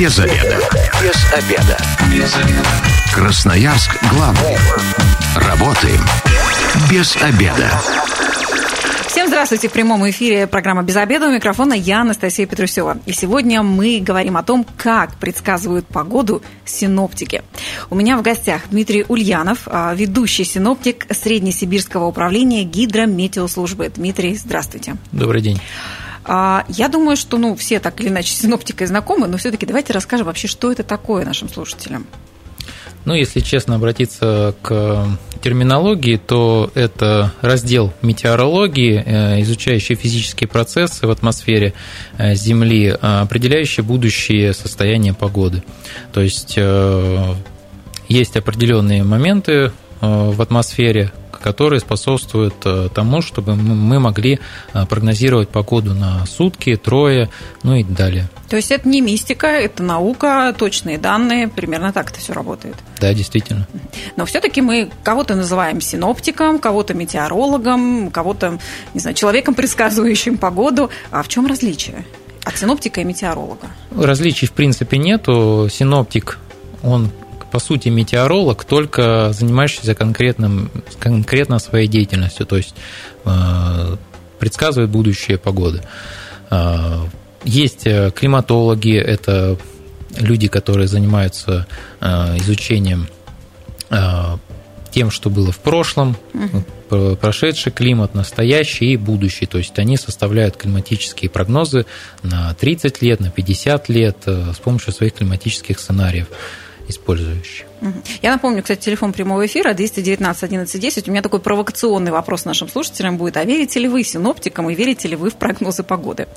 Без обеда. Без обеда. Без обеда. Красноярск главный. Работаем без обеда. Всем здравствуйте. В прямом эфире программа «Без обеда». У микрофона я, Анастасия Петрусева. И сегодня мы говорим о том, как предсказывают погоду синоптики. У меня в гостях Дмитрий Ульянов, а, ведущий синоптик Среднесибирского управления гидрометеослужбы. Дмитрий, здравствуйте. Добрый день. А, я думаю, что ну, все так или иначе с синоптикой знакомы, но все-таки давайте расскажем вообще, что это такое нашим слушателям. Ну, если честно обратиться к терминологии, то это раздел метеорологии, э, изучающий физические процессы в атмосфере э, Земли, определяющий будущее состояние погоды. То есть э, есть определенные моменты в атмосфере, которые способствуют э, тому, чтобы мы могли э, прогнозировать погоду на сутки, трое, ну и далее. То есть это не мистика, это наука, точные данные, примерно так это все работает. Да, действительно. Но все-таки мы кого-то называем синоптиком, кого-то метеорологом, кого-то, не знаю, человеком, предсказывающим погоду. А в чем различие? От синоптика и метеоролога? Различий в принципе нету. Синоптик, он по сути, метеоролог, только занимающийся конкретным, конкретно своей деятельностью, то есть э, предсказывает будущее погоды. Э, есть э, климатологи, это люди, которые занимаются изучением тем, что было в прошлом, прошедший климат, настоящий и будущий. То есть они составляют климатические прогнозы на 30 лет, на 50 лет с помощью своих климатических сценариев использующие. Я напомню, кстати, телефон прямого эфира 219 11 10. У меня такой провокационный вопрос нашим слушателям будет. А верите ли вы синоптикам и верите ли вы в прогнозы погоды?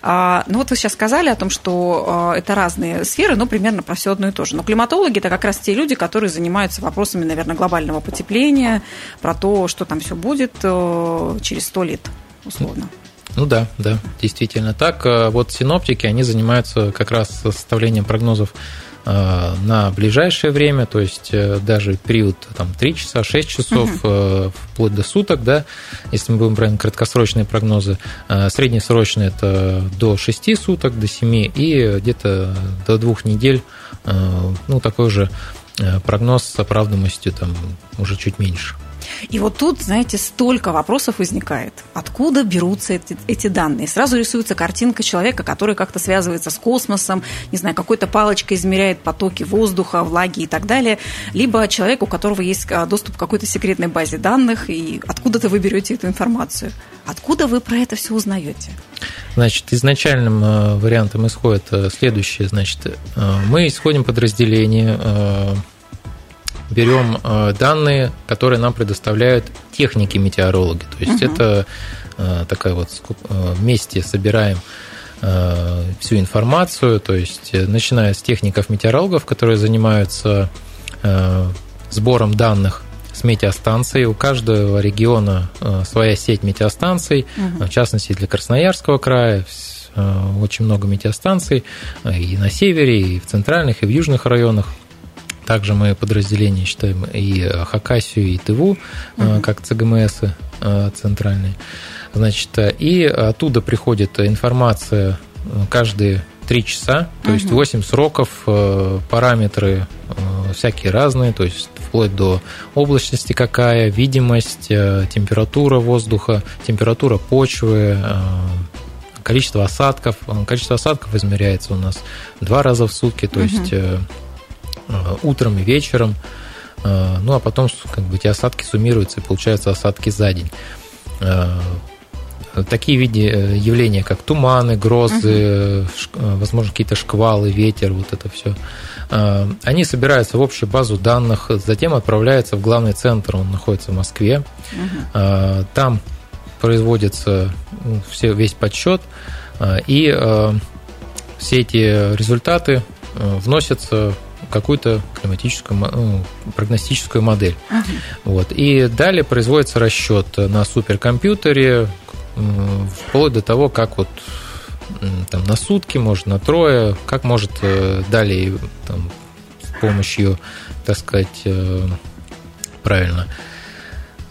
А, ну вот вы сейчас сказали о том, что а, это разные сферы, но примерно про все одно и то же. Но климатологи – это как раз те люди, которые занимаются вопросами, наверное, глобального потепления, про то, что там все будет э, через сто лет, условно. Ну да, да, действительно так. Э, вот синоптики, они занимаются как раз составлением прогнозов на ближайшее время, то есть э, даже период там, 3 часа, 6 часов, угу. вплоть до суток, да, если мы будем брать краткосрочные прогнозы, среднесрочные это до 6 суток, до 7 и где-то до 2 недель, ну, такой же прогноз с оправданностью там уже чуть меньше. И вот тут, знаете, столько вопросов возникает. Откуда берутся эти, эти данные? Сразу рисуется картинка человека, который как-то связывается с космосом, не знаю, какой-то палочкой измеряет потоки воздуха, влаги и так далее. Либо человек, у которого есть а, доступ к какой-то секретной базе данных, и откуда-то вы берете эту информацию. Откуда вы про это все узнаете? Значит, изначальным э, вариантом исходит э, следующее. Значит, э, мы исходим подразделение берем э, данные, которые нам предоставляют техники метеорологи. То есть угу. это э, такая вот э, вместе собираем всю информацию, то есть начиная с техников метеорологов, которые занимаются сбором данных с метеостанций. У каждого региона своя сеть метеостанций, угу. в частности для Красноярского края очень много метеостанций и на севере, и в центральных, и в южных районах. Также мы подразделения считаем и Хакасию, и ТВУ, угу. как ЦГМС э, центральные. Значит, и оттуда приходит информация каждые три часа, то угу. есть 8 сроков, параметры всякие разные, то есть вплоть до облачности какая, видимость, температура воздуха, температура почвы, количество осадков. Количество осадков измеряется у нас два раза в сутки, то угу. есть Э, утром и вечером. Э, ну, а потом как бы, эти осадки суммируются, и получаются осадки за день. Э, такие виды явления, как туманы, грозы, угу. возможно, какие-то шквалы, ветер, вот это все, они собираются в общую базу данных, затем отправляются в главный центр, он находится в Москве. Угу. Там производится ну, все, весь подсчет, и все эти результаты вносятся какую-то климатическую, ну, прогностическую модель. Ага. Вот. И далее производится расчет на суперкомпьютере вплоть до того, как вот там, на сутки, может, на трое, как может э, далее там, с помощью, так сказать, э, правильно,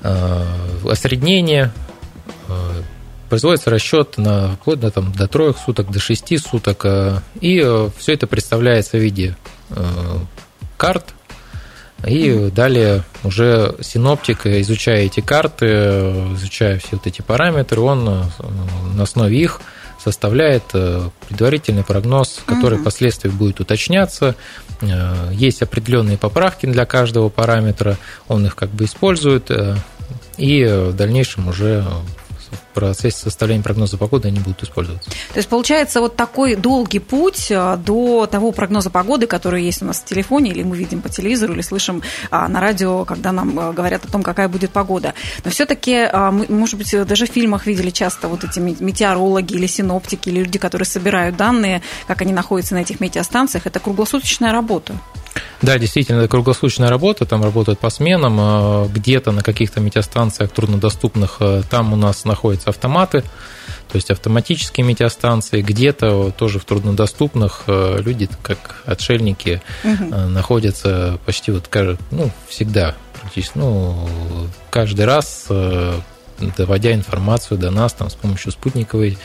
э, осреднения производится расчет на вплоть до, там, до троих суток, до шести суток, и все это представляется в виде карт, и далее уже синоптик, изучая эти карты, изучая все вот эти параметры, он на основе их составляет предварительный прогноз, который угу. впоследствии будет уточняться. Есть определенные поправки для каждого параметра, он их как бы использует, и в дальнейшем уже в процессе составления прогноза погоды они будут использоваться. То есть получается вот такой долгий путь а, до того прогноза погоды, который есть у нас в телефоне, или мы видим по телевизору, или слышим а, на радио, когда нам а, говорят о том, какая будет погода. Но все-таки, может быть, даже в фильмах видели часто вот эти метеорологи или синоптики, или люди, которые собирают данные, как они находятся на этих метеостанциях. Это круглосуточная работа. Да, действительно, это круглосуточная работа, там работают по сменам, э, где-то на каких-то метеостанциях труднодоступных э, там у нас находятся автоматы, то есть автоматические метеостанции, где-то тоже в труднодоступных э, люди, как отшельники, угу. находятся почти вот ну, всегда практически, ну, каждый раз доводя информацию до нас там, с помощью спутниковой,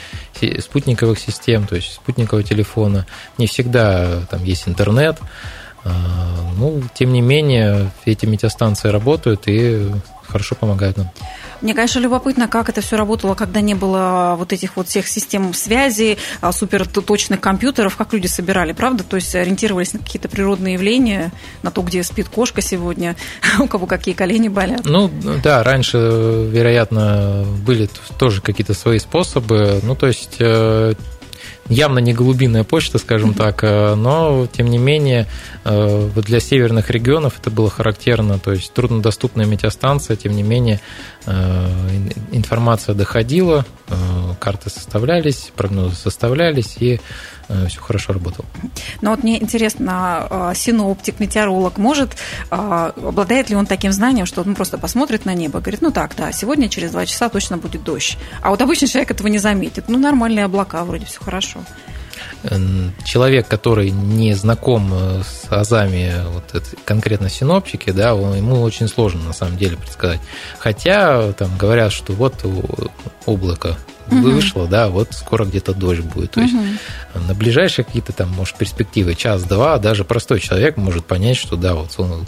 спутниковых систем, то есть спутникового телефона. Не всегда там есть интернет, ну, тем не менее, эти метеостанции работают и хорошо помогают нам. Мне, конечно, любопытно, как это все работало, когда не было вот этих вот всех систем связи, а, супер точных компьютеров, как люди собирали, правда? То есть ориентировались на какие-то природные явления, на то, где спит кошка сегодня, у кого какие колени болят. Ну, да, раньше, вероятно, были тоже какие-то свои способы. Ну, то есть э, явно не голубиная почта, скажем так, э, но тем не менее э, для северных регионов это было характерно, то есть труднодоступная метеостанция, тем не менее э, информация доходила, карты составлялись, прогнозы составлялись, и все хорошо работало. Но вот мне интересно, синоптик, метеоролог может, обладает ли он таким знанием, что он просто посмотрит на небо говорит, ну так, да, сегодня через два часа точно будет дождь. А вот обычный человек этого не заметит. Ну, нормальные облака, вроде все хорошо. Человек, который не знаком э, с азами, вот это, конкретно синоптики, да, он, ему очень сложно на самом деле предсказать. Хотя там говорят, что вот облако угу. вышло, да, вот скоро где-то дождь будет. То есть угу. на ближайшие какие-то там, может, перспективы, час-два, даже простой человек может понять, что да, вот он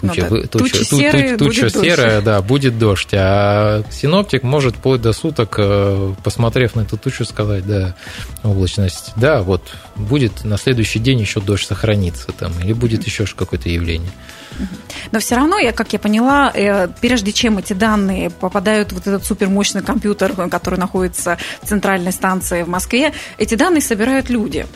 туча, ну, да. туча, туча, серая, туча будет серая, дождь. да, будет дождь. А синоптик может вплоть до суток, э, посмотрев на эту тучу, сказать, да, облачность, да, вот будет на следующий день еще дождь сохранится там, или будет еще какое-то явление. Но все равно, я, как я поняла, э, прежде чем эти данные попадают в вот этот супермощный компьютер, который находится в центральной станции в Москве, эти данные собирают люди.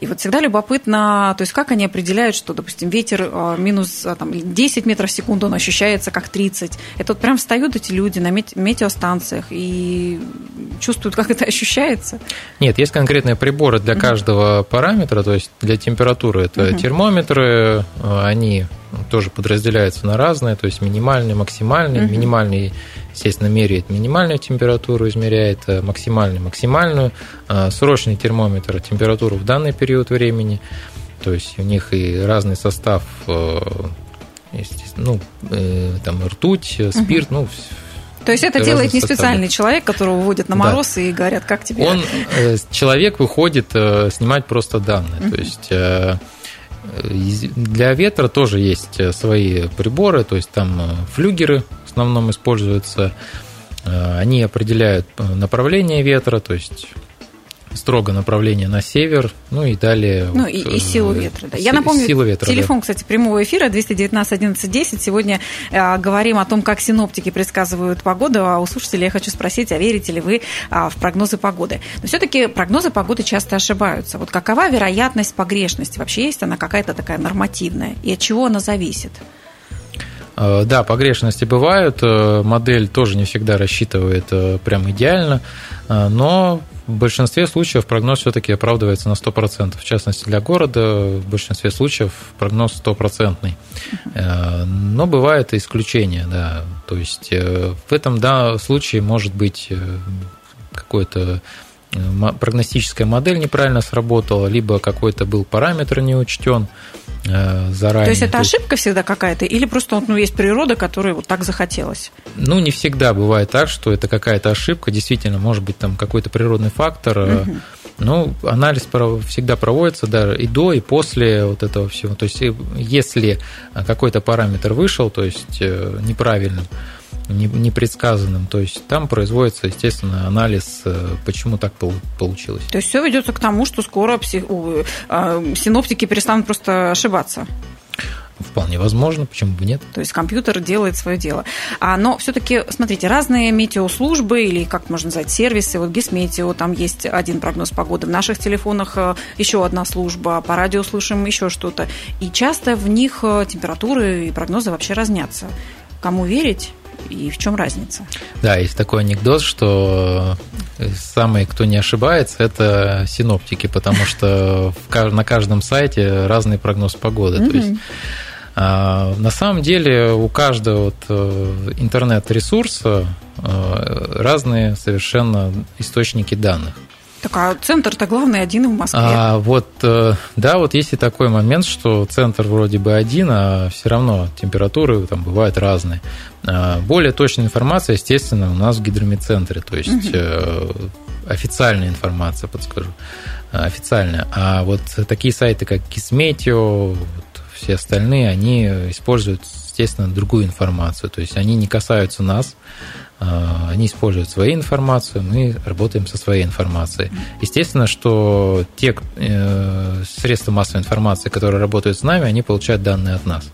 И вот всегда любопытно, то есть как они определяют, что, допустим, ветер а, минус а, там, 10 метров в секунду, он ощущается как 30. Это вот прям встают эти люди на метеостанциях и чувствуют, как это ощущается? Нет, есть конкретные приборы для каждого параметра, то есть для температуры это термометры, а, они тоже подразделяются на разные, то есть минимальный, максимальный. Угу. Минимальный, естественно, меряет минимальную температуру, измеряет э, максимальную, максимальную. А срочный термометр температуру в данный период времени. То есть у них и разный состав, э, ну, э, там ртуть, спирт, угу. ну, то есть это делает не специальный человек, которого вводят на мороз да. и говорят, как тебе? Он, человек выходит снимать просто данные. Uh-huh. То есть для ветра тоже есть свои приборы, то есть там флюгеры основном используются. Э, они определяют направление ветра, то есть строго направление на север, ну и далее... Ну вот, и, и силу ветра. Да. Я напомню, сила ветра, телефон, да. кстати, прямого эфира 219 11 10. Сегодня э, говорим о том, как синоптики предсказывают погоду, а у слушателей я хочу спросить, а верите ли вы э, в прогнозы погоды? Но все-таки прогнозы погоды часто ошибаются. Вот какова вероятность погрешности? Вообще есть она какая-то такая нормативная? И от чего она зависит? Да, погрешности бывают, модель тоже не всегда рассчитывает прям идеально, но в большинстве случаев прогноз все-таки оправдывается на 100%. В частности, для города в большинстве случаев прогноз стопроцентный. Э, но бывают и исключения, да. То есть э, в этом да, случае может быть э, какое-то прогностическая модель неправильно сработала, либо какой-то был параметр не учтен э, заранее. То есть это ошибка всегда какая-то, или просто ну, есть природа, которой вот так захотелось? Ну, не всегда бывает так, что это какая-то ошибка. Действительно, может быть, там какой-то природный фактор. Угу. Ну, анализ всегда проводится да, и до, и после вот этого всего. То есть, если какой-то параметр вышел, то есть неправильным, непредсказанным. То есть там производится, естественно, анализ, э, почему так получилось. То есть все ведется к тому, что скоро псих... А, синоптики перестанут просто ошибаться. Вполне возможно, почему бы нет. То есть компьютер делает свое дело. А, но все-таки, смотрите, разные метеослужбы или, как можно назвать, сервисы, вот Гисметео, там есть один прогноз погоды, в наших телефонах э, еще одна служба, по радио слышим еще что-то. И часто в них э, температуры и прогнозы вообще разнятся. Кому верить? И в чем разница? Да, есть такой анекдот, что самые, кто не ошибается, это синоптики, потому что на каждом сайте разный прогноз погоды. То есть а, на самом деле у каждого вот э, интернет-ресурса э, разные совершенно источники данных. Так а центр-то главный один в Москве. А, вот, э, да, вот есть и такой момент, что центр вроде бы один, а все равно температуры там бывают разные. А, более точная информация, естественно, у нас в гидромедцентре, то есть угу. официальная информация, подскажу, официальная. А вот такие сайты, как Кисметио, вот все остальные, они используют, естественно, другую информацию, то есть они не касаются нас, они используют свою информацию, мы работаем со своей информацией. Естественно, что те э, средства массовой информации, которые работают с нами, они получают данные от нас.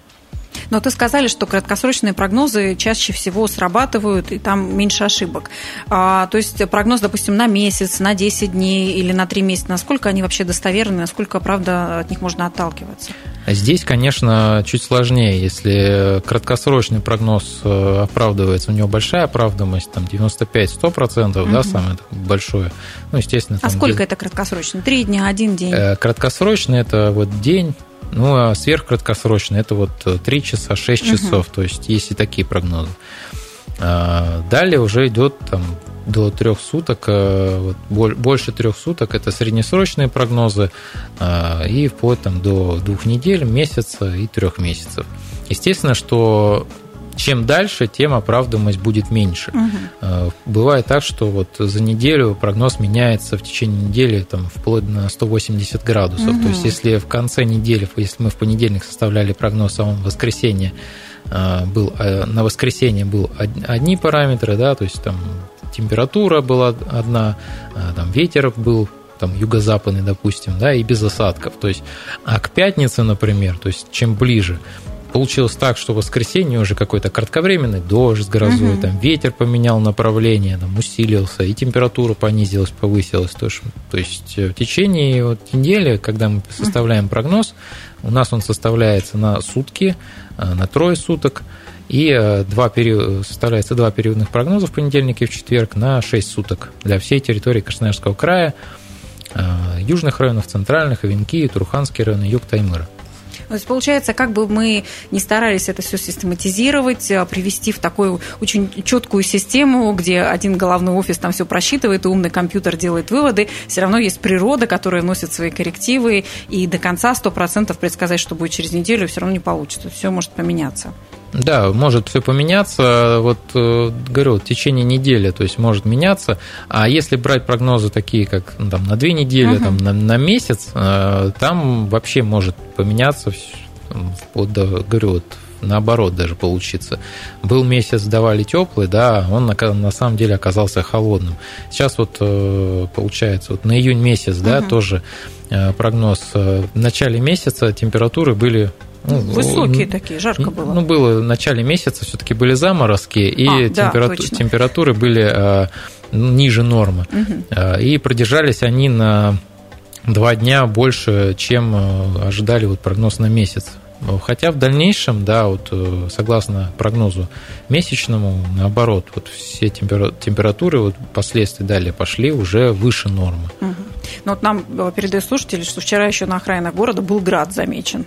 Но ты сказали, что краткосрочные прогнозы чаще всего срабатывают, и там меньше ошибок. А, то есть прогноз, допустим, на месяц, на 10 дней или на 3 месяца, насколько они вообще достоверны, насколько, правда, от них можно отталкиваться? Здесь, конечно, чуть сложнее. Если краткосрочный прогноз э, оправдывается, у него большая оправдываемость, там 95-100%, угу. да, самое большое. Ну, естественно. А сколько где... это краткосрочный? Три дня, один день? Э, краткосрочный – это вот день, ну, а сверхкраткосрочный – это вот 3 часа, 6 часов, угу. то есть есть и такие прогнозы. А, далее уже идет там до трех суток, э, больше трех суток это среднесрочные прогнозы, а, и вплоть там до двух недель, месяца и трех месяцев. Естественно, что чем дальше, тем оправдываемость будет меньше. Угу. Бывает так, что вот за неделю прогноз меняется в течение недели там, вплоть на 180 градусов. Угу. То есть, если в конце недели, если мы в понедельник составляли прогноз, а он в воскресенье а, был, а, на воскресенье был одни параметры, да, то есть там температура была одна, там ветер был там юго-западный, допустим, да, и без осадков. То есть, а к пятнице, например, то есть чем ближе, получилось так, что в воскресенье уже какой-то кратковременный дождь с грозой, угу. там ветер поменял направление, там усилился, и температура понизилась, повысилась. То есть, то есть в течение вот недели, когда мы составляем прогноз, у нас он составляется на сутки, э, на трое суток, и э, два период, составляется два периодных прогноза в понедельник и в четверг на 6 суток для всей территории Красноярского края, э, южных районов, центральных, Авинки, Туруханский район, юг Таймыра. То есть, получается, как бы мы не старались это все систематизировать, а, привести в такую очень четкую систему, где один головной офис там все просчитывает, и умный компьютер делает выводы, все равно есть природа, которая носит свои коррективы, и до конца 100% предсказать, что будет через неделю, все равно не получится. Все может поменяться. Да, может все поменяться. Вот э, говорю, в течение недели, то есть может меняться. А если брать прогнозы такие, как ну, там, на две недели, угу. там, на, на месяц, э, там вообще может поменяться вплоть до, говорю, вот наоборот даже получиться. Был месяц давали теплый, да, он на, на самом деле оказался холодным. Сейчас вот э, получается вот на июнь месяц, да, угу. тоже прогноз. В начале месяца температуры были ну, Высокие такие, жарко было. Ну, было в начале месяца, все-таки были заморозки, и а, температу... да, температуры были а, ниже нормы. Угу. И продержались они на два дня больше, чем а, ожидали вот прогноз на месяц. Хотя в дальнейшем, да, вот э, согласно прогнозу месячному, наоборот, вот все температуры вот последствия далее пошли уже выше нормы. Угу. Ну вот нам э, передают слушатели, что вчера еще на окраинах города был град замечен.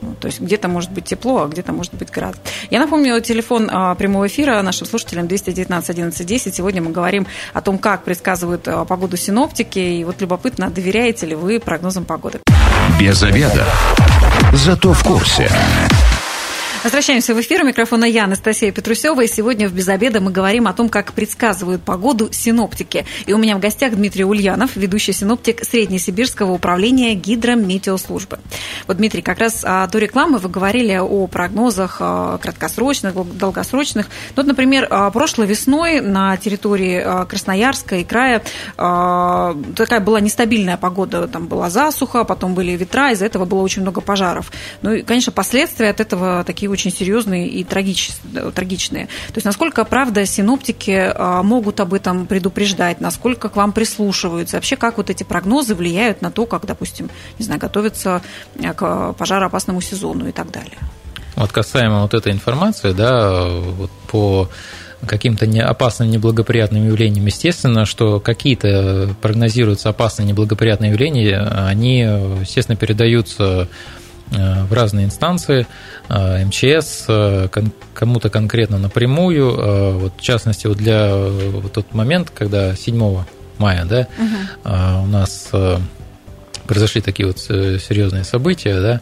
Ну, то есть где-то может быть тепло, а где-то может быть град. Я напомню, телефон а, прямого эфира нашим слушателям 219 11 10. Сегодня мы говорим о том, как предсказывают а, погоду синоптики. И вот любопытно, доверяете ли вы прогнозам погоды? Без обеда. Зато в курсе. Возвращаемся в эфир. У микрофона я, Анастасия Петрусева. И сегодня в «Без обеда» мы говорим о том, как предсказывают погоду синоптики. И у меня в гостях Дмитрий Ульянов, ведущий синоптик Среднесибирского управления гидрометеослужбы. Вот, Дмитрий, как раз до рекламы вы говорили о прогнозах а, краткосрочных, долгосрочных. Ну, вот, например, а, прошлой весной на территории а, Красноярска и края такая была нестабильная погода. Там была засуха, потом были ветра, из-за этого было очень много пожаров. Ну и, конечно, последствия от этого такие очень серьезные и трагичные. То есть насколько, правда, синоптики а, могут об этом предупреждать, насколько к вам прислушиваются, вообще как вот эти прогнозы влияют на то, как, допустим, не знаю, готовиться а, к пожароопасному сезону и так далее. Вот касаемо вот этой информации, да, вот по каким-то опасным неблагоприятным явлениям, естественно, что какие-то прогнозируются опасные неблагоприятные явления, они, естественно, передаются Э, в разные инстанции, э, МЧС, э, кому-то конкретно напрямую. Вот, в частности, вот для вот тот момент, когда 7 мая да, угу. у нас произошли такие вот серьезные события,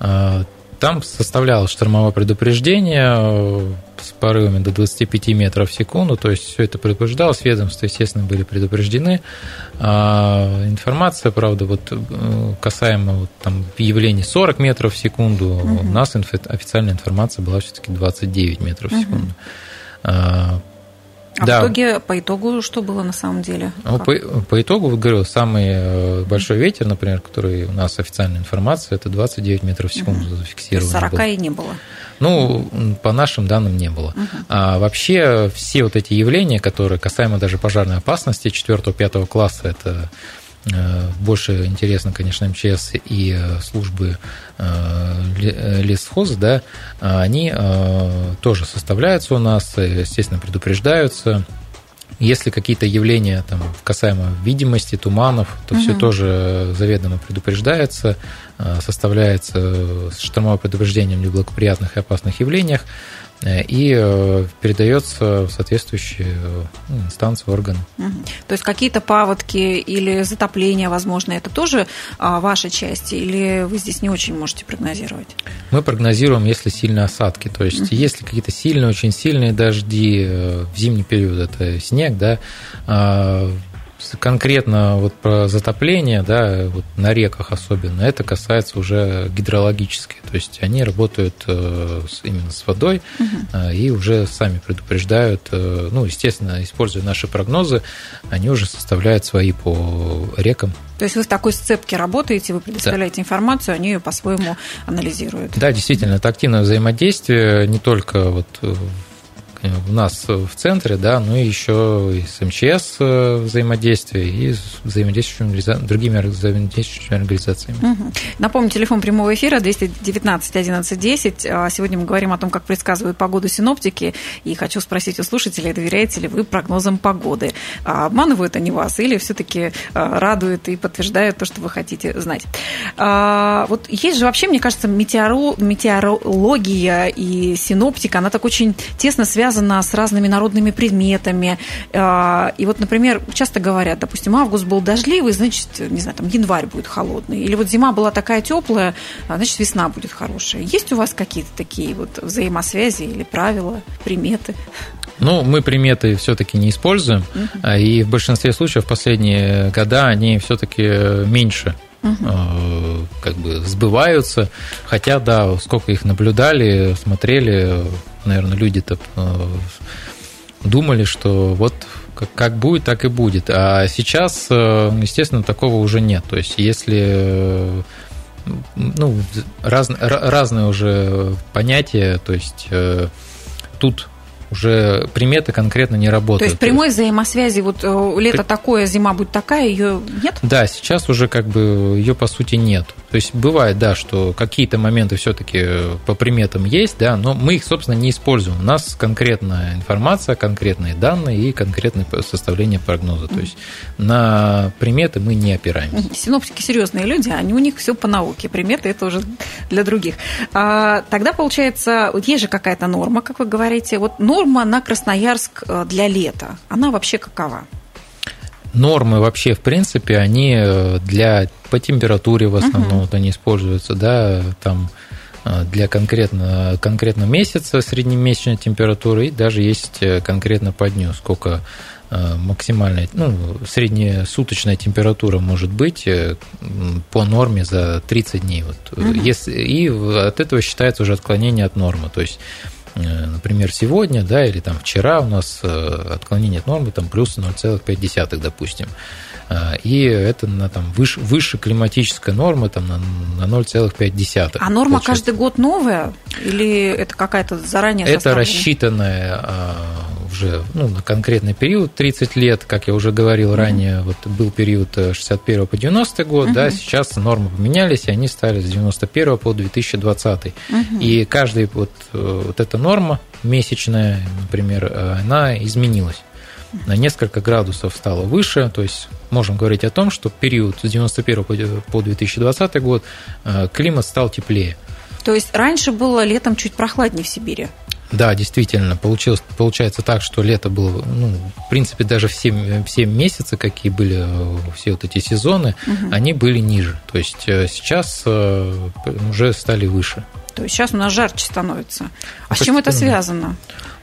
да, там составлялось штормовое предупреждение с порывами до 25 метров в секунду, то есть все это предупреждалось, ведомства, естественно, были предупреждены. А информация, правда, вот э, касаемо вот, там, явлений 40 метров в секунду, угу. у нас официальная информация была все-таки 29 метров в секунду. Угу. А да. в итоге, по итогу, что было на самом деле? Ну, по, по итогу, вот говорю, самый э, большой ветер, например, который у нас официальная информация, это 29 метров в секунду угу. зафиксировано. 40 был. и не было? Ну, по нашим данным, не было. Угу. А вообще все вот эти явления, которые касаемо даже пожарной опасности 4-5 класса, это Э, больше интересно, конечно, МЧС и э, службы э, лесхоза, да, они тоже составляются у нас, естественно, предупреждаются. Если какие-то явления там, касаемо видимости, туманов, то угу. все тоже заведомо предупреждается, составляется штормовое предупреждение о неблагоприятных и опасных явлениях. Э, и э, передается в соответствующие ну, инстанции, органы. То есть какие-то паводки или затопления, возможно, это тоже а, ваша часть, или вы здесь не очень можете прогнозировать? Мы прогнозируем, если сильные осадки, то есть угу. если какие-то сильные, очень сильные дожди э, в зимний период, это снег, да, а, конкретно вот про затопление, да, вот на реках особенно, это касается уже гидрологически, то есть они работают э, именно с водой угу. и уже сами предупреждают, э, ну, естественно, используя наши прогнозы, они уже составляют свои по рекам. То есть вы в такой сцепке работаете, вы предоставляете да. информацию, они ее по-своему анализируют. Да, действительно, это активное взаимодействие не только вот у нас в центре, да, ну и еще и с МЧС э, взаимодействие, и с взаимодействующими другими взаимодействующими организациями. Угу. Напомню, телефон прямого эфира 219 11 10. Сегодня мы говорим о том, как предсказывают погоду синоптики, и хочу спросить у слушателей, доверяете ли вы прогнозам погоды? А обманывают они вас или все-таки а, радуют и подтверждают то, что вы хотите знать? А, вот есть же вообще, мне кажется, метеорология и синоптика, она так очень тесно связана связана с разными народными предметами. А, и вот, например, часто говорят, допустим, август был дождливый, значит, не знаю, там январь будет холодный. Или вот зима была такая теплая, а, значит, весна будет хорошая. Есть у вас какие-то такие вот взаимосвязи или правила, приметы? Ну, мы приметы все-таки не используем, угу. и в большинстве случаев в последние года они все-таки меньше угу. как бы сбываются. Хотя, да, сколько их наблюдали, смотрели, наверное, люди-то э, думали, что вот как будет, так и будет. А сейчас, э, естественно, такого уже нет. То есть, если ну, раз, разные уже понятия, то есть тут уже приметы конкретно не работают. То есть прямой взаимосвязи, вот э, лето такое, зима будет такая, ее нет? Да, сейчас уже как бы ее по сути нет. То есть бывает, да, что какие-то моменты все-таки по приметам есть, да, но мы их, собственно, не используем. У нас конкретная информация, конкретные данные и конкретное составление прогноза. То есть на приметы мы не опираемся. Синоптики серьезные люди, они у них все по науке. Приметы это уже для других. А, тогда получается, вот есть же какая-то норма, как вы говорите. Вот норма на Красноярск э, для лета, она вообще какова? Нормы вообще, в принципе, они э, для по температуре в основном uh-huh. вот они используются, да, там э, для конкретно, конкретно месяца среднемесячной температуры и даже есть конкретно по дню, сколько максимальная, ну, среднесуточная температура может быть по норме за 30 дней. Вот. Uh-huh. Если, и от этого считается уже отклонение от нормы. То есть например, сегодня, да, или там вчера у нас э, отклонение от нормы там плюс 0,5, допустим. Э, и это на там выше, выше климатической нормы там, на, на 0,5. А норма получается. каждый год новая? Или это какая-то заранее Это рассчитанная уже ну, на конкретный период, 30 лет, как я уже говорил mm-hmm. ранее, вот был период 61 по 90 год, mm-hmm. да, сейчас нормы поменялись, и они стали с 91 по 2020. Mm-hmm. И каждая вот, вот эта норма месячная, например, она изменилась на несколько градусов стало выше, то есть можем говорить о том, что период с 91 по 2020 год э, климат стал теплее. То есть раньше было летом чуть прохладнее в Сибири? Да, действительно, получилось, получается так, что лето было, ну, в принципе, даже все, все месяцы, какие были э, все вот эти сезоны, угу. они были ниже. То есть э, сейчас уже стали выше. То есть сейчас у нас жарче становится. А с чем это связано?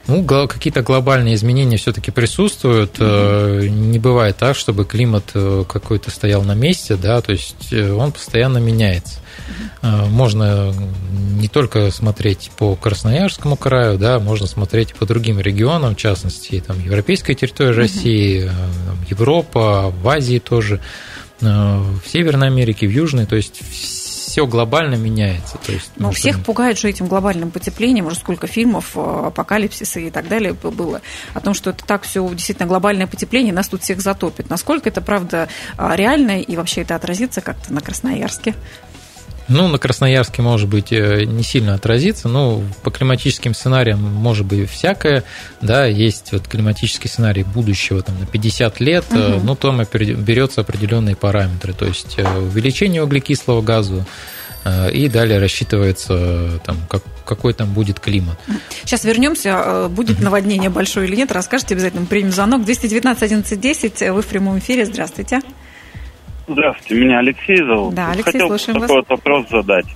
Ну, какие-то глобальные изменения все-таки присутствуют. Mm-hmm. Не бывает так, чтобы климат э, какой-то стоял на месте, да, то есть э, он постоянно меняется. Mm-hmm. Можно не только смотреть по Красноярскому краю, да, можно смотреть по другим регионам, в частности, там, европейская территория. России, Европа, в Азии тоже, в Северной Америке, в Южной, то есть все глобально меняется. То есть, ну, всех пугает же этим глобальным потеплением, уже сколько фильмов, э, апокалипсиса и так далее было, о том, что это так все действительно глобальное потепление, нас тут всех затопит. Насколько это правда а, реально и вообще это отразится как-то на Красноярске? Ну, на Красноярске, может быть, э, не сильно отразится, но по климатическим сценариям может быть всякое, да, есть вот климатический сценарий будущего там, на 50 лет, угу. ну, там берется определенные параметры, то есть увеличение углекислого газа, и далее рассчитывается, там, как, какой там будет климат. Сейчас вернемся. Будет наводнение большое или нет, расскажите обязательно. Примем звонок. 219 11 10. Вы в прямом эфире. Здравствуйте. Здравствуйте, меня Алексей зовут. Да, Алексей, Хотел слушаем такой вас. вот вопрос задать.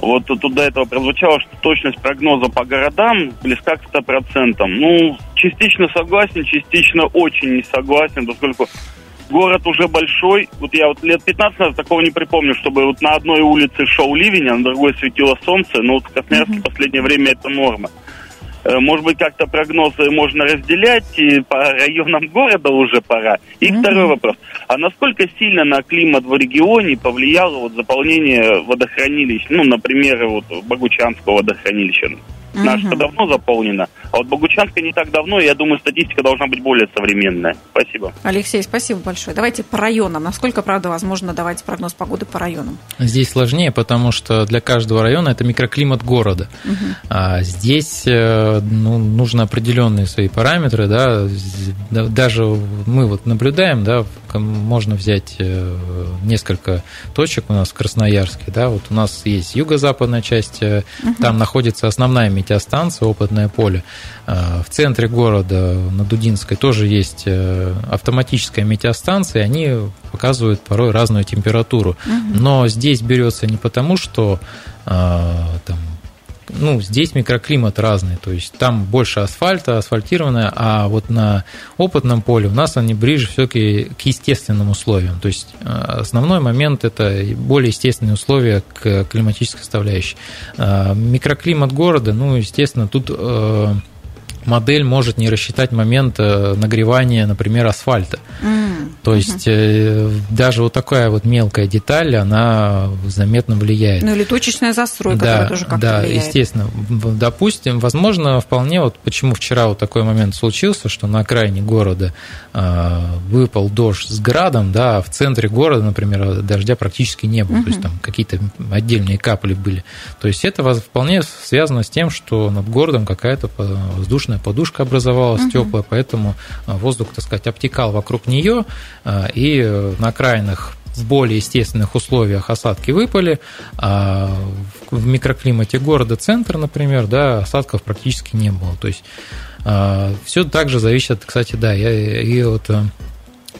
Вот тут до этого прозвучало, что точность прогноза по городам близка к 100%. Ну, частично согласен, частично очень не согласен, поскольку город уже большой. Вот я вот лет 15 назад такого не припомню, чтобы вот на одной улице шел ливень, а на другой светило солнце. Но вот в Красноярске mm-hmm. в последнее время это норма. Э, может быть, как-то прогнозы можно разделять, и по районам города уже пора. И mm-hmm. второй вопрос. А насколько сильно на климат в регионе повлияло вот заполнение водохранилищ, ну, например, вот Богучанского водохранилища? Угу. Наша давно заполнена, а вот Богучанская не так давно, и я думаю, статистика должна быть более современная. Спасибо. Алексей, спасибо большое. Давайте по районам. Насколько, правда, возможно давать прогноз погоды по районам? Здесь сложнее, потому что для каждого района это микроклимат города. Угу. А здесь э, ну, нужны определенные свои параметры, да, даже мы вот наблюдаем, да, можно взять э, несколько точек у нас в Красноярске, да, вот у нас есть юго-западная часть, угу. там находится основная метеостанция, опытное поле. Э, в центре города, на Дудинской, тоже есть э, автоматическая метеостанция, они показывают порой разную температуру. Но здесь берется не потому, что э, там, ну, здесь микроклимат разный, то есть там больше асфальта, асфальтированное, а вот на опытном поле у нас они ближе все-таки к естественным условиям. То есть э, основной момент – это более естественные условия к климатической составляющей. Э, микроклимат города, ну, естественно, тут э, модель может не рассчитать момент э, нагревания, например, асфальта. Mm. То есть mm-hmm. даже вот такая вот мелкая деталь, она заметно влияет. Ну или точечная застройка, да, которая тоже как-то Да, влияет. естественно. Допустим, возможно, вполне вот почему вчера вот такой момент случился, что на окраине города э, выпал дождь с градом, да, а в центре города, например, дождя практически не было, mm-hmm. то есть там какие-то отдельные капли были. То есть это вполне связано с тем, что над городом какая-то воздушная подушка образовалась угу. теплая, поэтому а, воздух, так сказать, обтекал вокруг нее, а, и э, на окраинах в более естественных условиях осадки выпали, а в микроклимате города центр, например, да, осадков практически не было. То есть все также зависит, кстати, да, я и вот э, Э,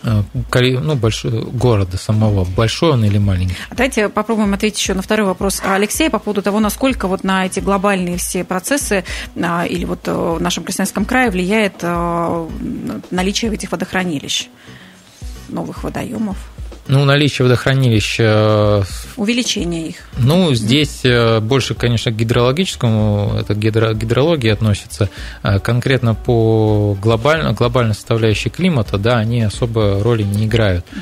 ну, большой, города самого, большой он или маленький? Давайте попробуем ответить еще на второй вопрос Алексея по поводу того, насколько вот на эти глобальные все процессы а, или вот э, в нашем Красноярском крае влияет э, наличие этих водохранилищ, новых водоемов. Ну, наличие водохранилища... Увеличение их. Ну, здесь э, больше, конечно, к гидрологическому, это гидро, гидрологии относится. А конкретно по глобально, глобальной составляющей климата, да, они особо роли не играют. Э,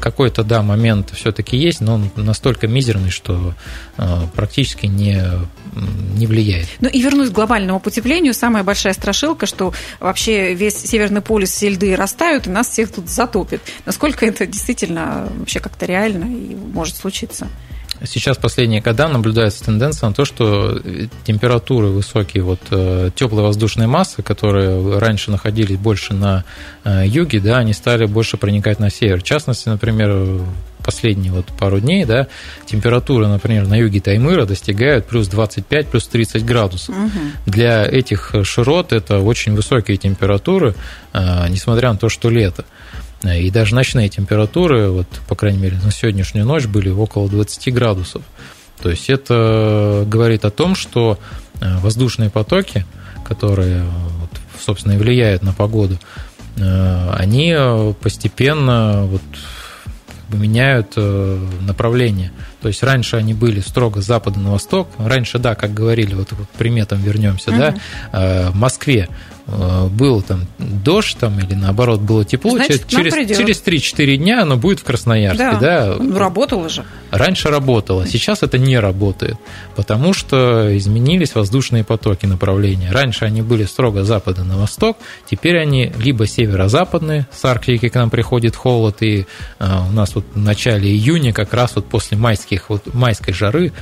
какой-то, да, момент все-таки есть, но он настолько мизерный, что э, практически не, не влияет. Ну и вернусь к глобальному потеплению. Самая большая страшилка, что вообще весь Северный полюс, все льды растают, и нас всех тут затопит. Насколько это действительно вообще как-то реально и может случиться? Сейчас последние года наблюдается тенденция на то, что температуры высокие, вот э, теплые воздушные массы, которые раньше находились больше на э, юге, да, они стали больше проникать на север. В частности, например, последние вот пару дней, да, температуры, например, на юге Таймыра достигают плюс 25, плюс 30 градусов. Угу. Для этих широт это очень высокие температуры, э, несмотря на то, что лето. И даже ночные температуры, вот, по крайней мере, на сегодняшнюю ночь были около 20 градусов. То есть это говорит о том, что э, воздушные потоки, которые, вот, собственно, и влияют на погоду, э, они постепенно вот, меняют э, направление. То есть раньше они были строго с запада на восток. Раньше, да, как говорили, вот к приметам вернемся, угу. да, в Москве Э, был там дождь там, или наоборот было тепло, Значит, через, через 3-4 дня оно будет в Красноярске. Да. Да? Ну, работало же. Раньше работало, сейчас это не работает, потому что изменились воздушные потоки направления. Раньше они были строго запада на восток, теперь они либо северо-западные, с Арктики к нам приходит холод, и а, у нас вот в начале июня, как раз вот после майских, вот майской жары,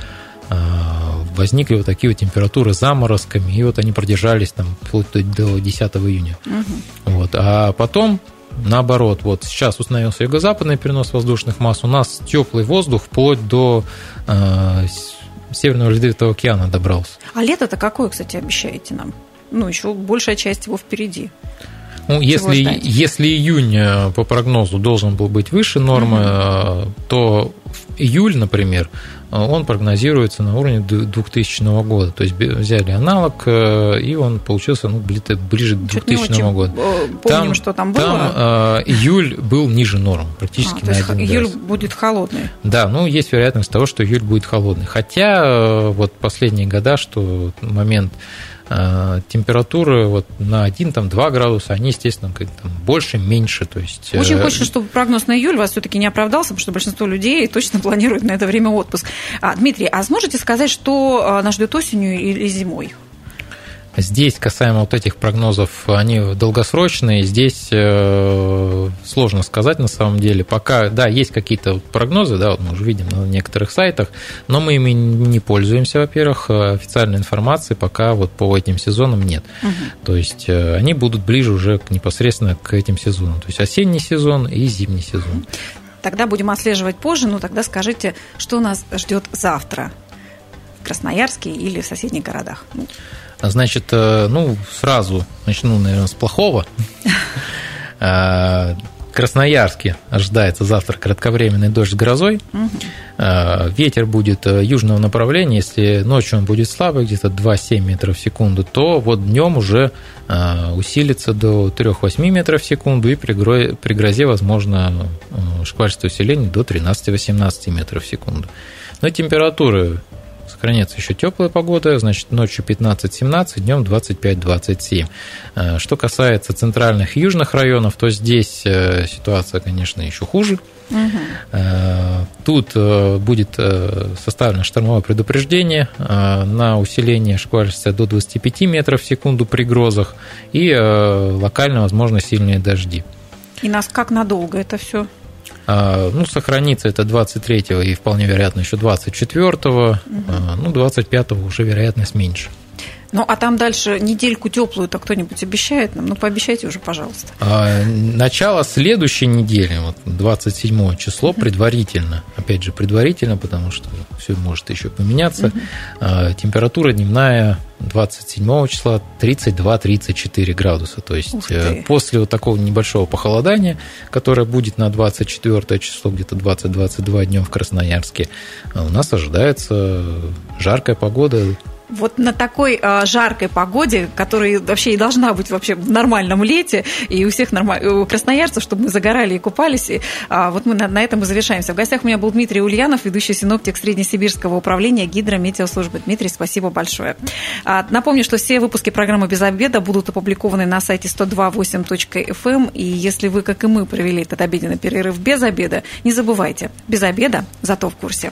а, возникли вот такие вот температуры с заморозками, и вот они продержались там вплоть до 10 июня. Угу. Вот. А потом наоборот, вот сейчас установился юго-западный перенос воздушных масс, у нас теплый воздух вплоть до э, Северного Ледовитого океана добрался. А лето-то какое, кстати, обещаете нам? Ну, еще большая часть его впереди. Ну, если, если июнь э, по прогнозу должен был быть выше нормы, угу. то июль, например, он прогнозируется на уровне 2000 года. То есть взяли аналог, э, и он получился ну, ближе к 2000 году. Э, помним, там, что там было. Там э, июль был ниже норм, практически а, на то есть июль будет холодный. Да, ну есть вероятность того, что июль будет холодный. Хотя э, вот последние года, что момент Э, температуры вот на 1-2 градуса, они, естественно, там, больше, меньше. То есть, Очень э, хочется, чтобы прогноз на июль вас все-таки не оправдался, потому что большинство людей точно планируют на это время отпуск. А, Дмитрий, а сможете сказать, что э, нас ждет осенью или зимой? Здесь, касаемо вот этих прогнозов, они долгосрочные, здесь э, сложно сказать на самом деле. Пока, да, есть какие-то прогнозы, да, вот мы уже видим на некоторых сайтах, но мы ими не пользуемся, во-первых, официальной информации пока вот по этим сезонам нет. Угу. То есть э, они будут ближе уже непосредственно к этим сезонам, то есть осенний сезон и зимний сезон. Тогда будем отслеживать позже, но тогда скажите, что нас ждет завтра в Красноярске или в соседних городах? Значит, э, ну, сразу начну, наверное, с плохого. Э, Красноярске ожидается завтра кратковременный дождь с грозой. Угу. Ветер будет южного направления. Если ночью он будет слабый, где-то 2-7 метров в секунду, то вот днем уже усилится до 3-8 метров в секунду, и при грозе возможно шквальство усиления до 13-18 метров в секунду. Но температуры сохраняется еще теплая погода, значит, ночью 15-17, днем 25-27. Что касается центральных и южных районов, то здесь ситуация, конечно, еще хуже. Угу. Тут будет составлено штормовое предупреждение на усиление шквалистости до 25 метров в секунду при грозах и локально, возможно, сильные дожди. И нас как надолго это все? А, ну, сохранится это 23-го и вполне вероятно еще 24-го. Угу. Ну, 25-го уже вероятность меньше. Ну, а там дальше недельку теплую-то кто-нибудь обещает нам? Ну, пообещайте уже, пожалуйста. А, начало следующей недели, вот 27 число, предварительно, опять же, предварительно, потому что все может еще поменяться. А, температура дневная 27 числа 32-34 градуса. То есть э, после вот такого небольшого похолодания, которое будет на 24 число, где-то 20-22 днем в Красноярске, у нас ожидается жаркая погода, вот на такой э, жаркой погоде, которая вообще и должна быть вообще в нормальном лете, и у всех нормаль... у красноярцев, чтобы мы загорали и купались, и, э, вот мы на, на этом и завершаемся. В гостях у меня был Дмитрий Ульянов, ведущий синоптик Среднесибирского управления гидрометеослужбы. Дмитрий, спасибо большое. А, напомню, что все выпуски программы «Без обеда» будут опубликованы на сайте 102.8.fm, эм. и если вы, как и мы, провели этот обеденный перерыв без обеда, не забывайте, без обеда, зато в курсе.